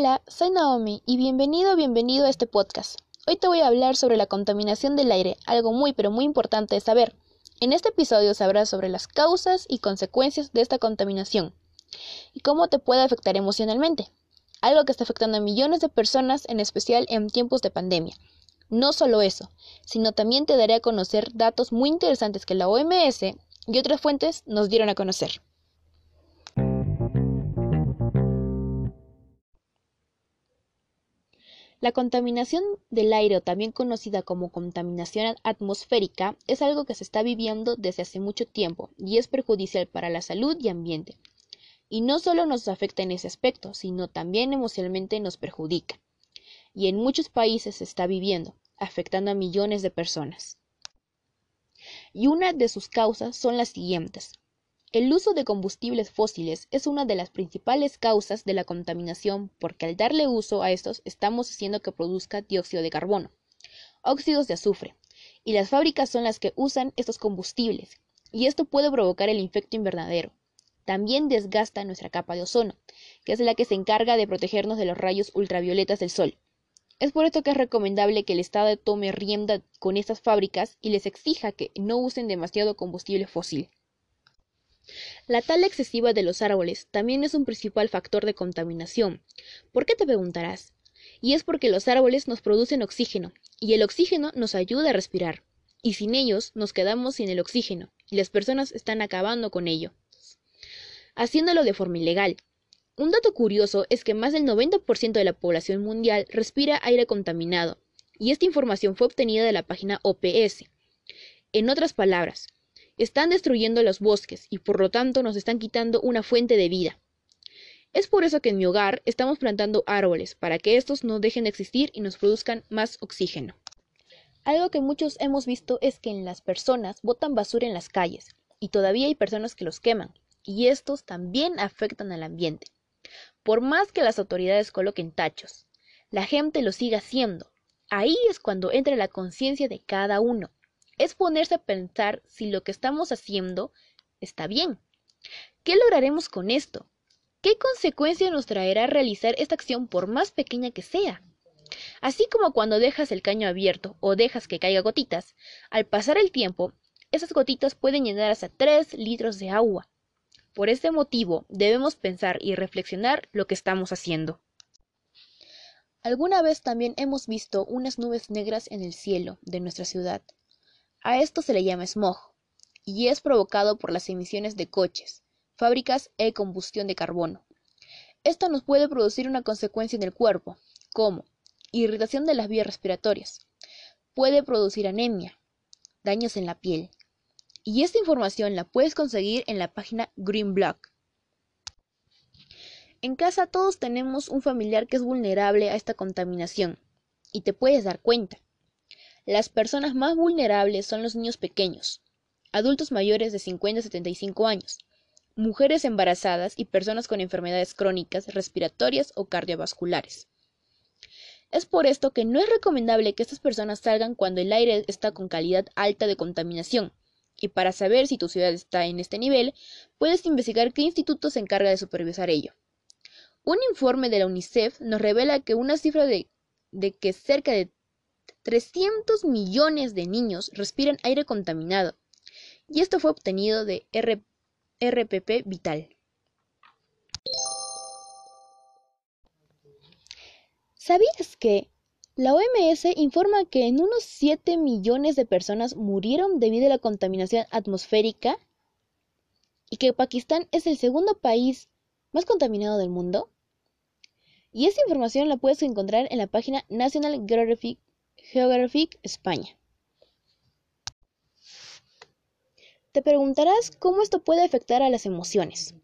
Hola, soy Naomi y bienvenido, bienvenido a este podcast. Hoy te voy a hablar sobre la contaminación del aire, algo muy pero muy importante de saber. En este episodio sabrás sobre las causas y consecuencias de esta contaminación y cómo te puede afectar emocionalmente, algo que está afectando a millones de personas, en especial en tiempos de pandemia. No solo eso, sino también te daré a conocer datos muy interesantes que la OMS y otras fuentes nos dieron a conocer. La contaminación del aire, o también conocida como contaminación atmosférica, es algo que se está viviendo desde hace mucho tiempo y es perjudicial para la salud y ambiente. Y no solo nos afecta en ese aspecto, sino también emocionalmente nos perjudica. Y en muchos países se está viviendo, afectando a millones de personas. Y una de sus causas son las siguientes. El uso de combustibles fósiles es una de las principales causas de la contaminación porque al darle uso a estos estamos haciendo que produzca dióxido de carbono, óxidos de azufre, y las fábricas son las que usan estos combustibles, y esto puede provocar el infecto invernadero. También desgasta nuestra capa de ozono, que es la que se encarga de protegernos de los rayos ultravioletas del sol. Es por esto que es recomendable que el Estado tome rienda con estas fábricas y les exija que no usen demasiado combustible fósil. La tala excesiva de los árboles también es un principal factor de contaminación. ¿Por qué te preguntarás? Y es porque los árboles nos producen oxígeno, y el oxígeno nos ayuda a respirar, y sin ellos nos quedamos sin el oxígeno, y las personas están acabando con ello, haciéndolo de forma ilegal. Un dato curioso es que más del 90% de la población mundial respira aire contaminado, y esta información fue obtenida de la página OPS. En otras palabras, están destruyendo los bosques y por lo tanto nos están quitando una fuente de vida. Es por eso que en mi hogar estamos plantando árboles, para que estos no dejen de existir y nos produzcan más oxígeno. Algo que muchos hemos visto es que en las personas botan basura en las calles, y todavía hay personas que los queman, y estos también afectan al ambiente. Por más que las autoridades coloquen tachos, la gente lo sigue haciendo. Ahí es cuando entra la conciencia de cada uno es ponerse a pensar si lo que estamos haciendo está bien. ¿Qué lograremos con esto? ¿Qué consecuencia nos traerá realizar esta acción por más pequeña que sea? Así como cuando dejas el caño abierto o dejas que caiga gotitas, al pasar el tiempo, esas gotitas pueden llenar hasta 3 litros de agua. Por este motivo, debemos pensar y reflexionar lo que estamos haciendo. Alguna vez también hemos visto unas nubes negras en el cielo de nuestra ciudad. A esto se le llama smog, y es provocado por las emisiones de coches, fábricas e combustión de carbono. Esto nos puede producir una consecuencia en el cuerpo, como irritación de las vías respiratorias, puede producir anemia, daños en la piel. Y esta información la puedes conseguir en la página Green Block. En casa todos tenemos un familiar que es vulnerable a esta contaminación, y te puedes dar cuenta. Las personas más vulnerables son los niños pequeños, adultos mayores de 50 a 75 años, mujeres embarazadas y personas con enfermedades crónicas, respiratorias o cardiovasculares. Es por esto que no es recomendable que estas personas salgan cuando el aire está con calidad alta de contaminación. Y para saber si tu ciudad está en este nivel, puedes investigar qué instituto se encarga de supervisar ello. Un informe de la UNICEF nos revela que una cifra de, de que cerca de 300 millones de niños respiran aire contaminado, y esto fue obtenido de RPP Vital. ¿Sabías que la OMS informa que en unos 7 millones de personas murieron debido a la contaminación atmosférica y que Pakistán es el segundo país más contaminado del mundo? Y esa información la puedes encontrar en la página National Geographic Geographic España. Te preguntarás cómo esto puede afectar a las emociones.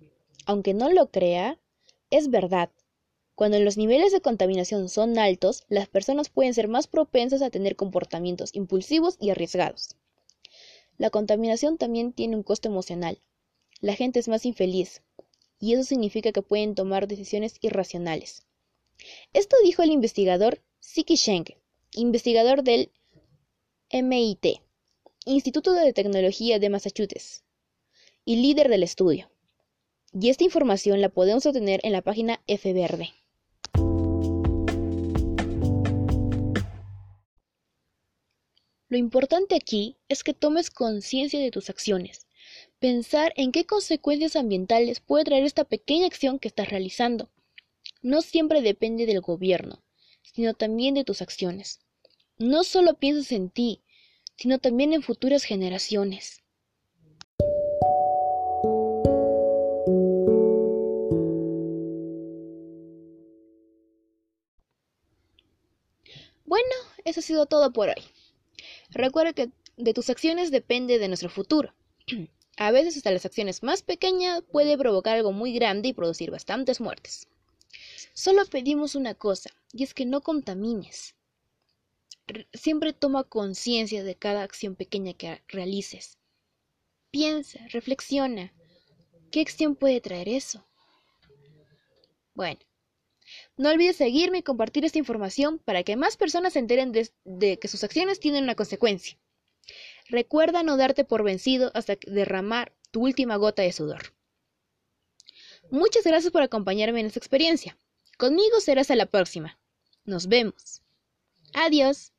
Aunque no lo crea, es verdad. Cuando los niveles de contaminación son altos, las personas pueden ser más propensas a tener comportamientos impulsivos y arriesgados. La contaminación también tiene un costo emocional. La gente es más infeliz, y eso significa que pueden tomar decisiones irracionales. Esto dijo el investigador Siki Sheng, investigador del MIT, Instituto de Tecnología de Massachusetts, y líder del estudio. Y esta información la podemos obtener en la página FVerde. Lo importante aquí es que tomes conciencia de tus acciones. Pensar en qué consecuencias ambientales puede traer esta pequeña acción que estás realizando. No siempre depende del gobierno, sino también de tus acciones. No solo pienses en ti, sino también en futuras generaciones. Bueno, eso ha sido todo por hoy. Recuerda que de tus acciones depende de nuestro futuro. A veces hasta las acciones más pequeñas puede provocar algo muy grande y producir bastantes muertes. Solo pedimos una cosa, y es que no contamines. Siempre toma conciencia de cada acción pequeña que realices. Piensa, reflexiona. ¿Qué acción puede traer eso? Bueno, no olvides seguirme y compartir esta información para que más personas se enteren de, que sus acciones tienen una consecuencia. Recuerda no darte por vencido hasta derramar tu última gota de sudor. Muchas gracias por acompañarme en esta experiencia. Conmigo serás a la próxima. Nos vemos. Adiós.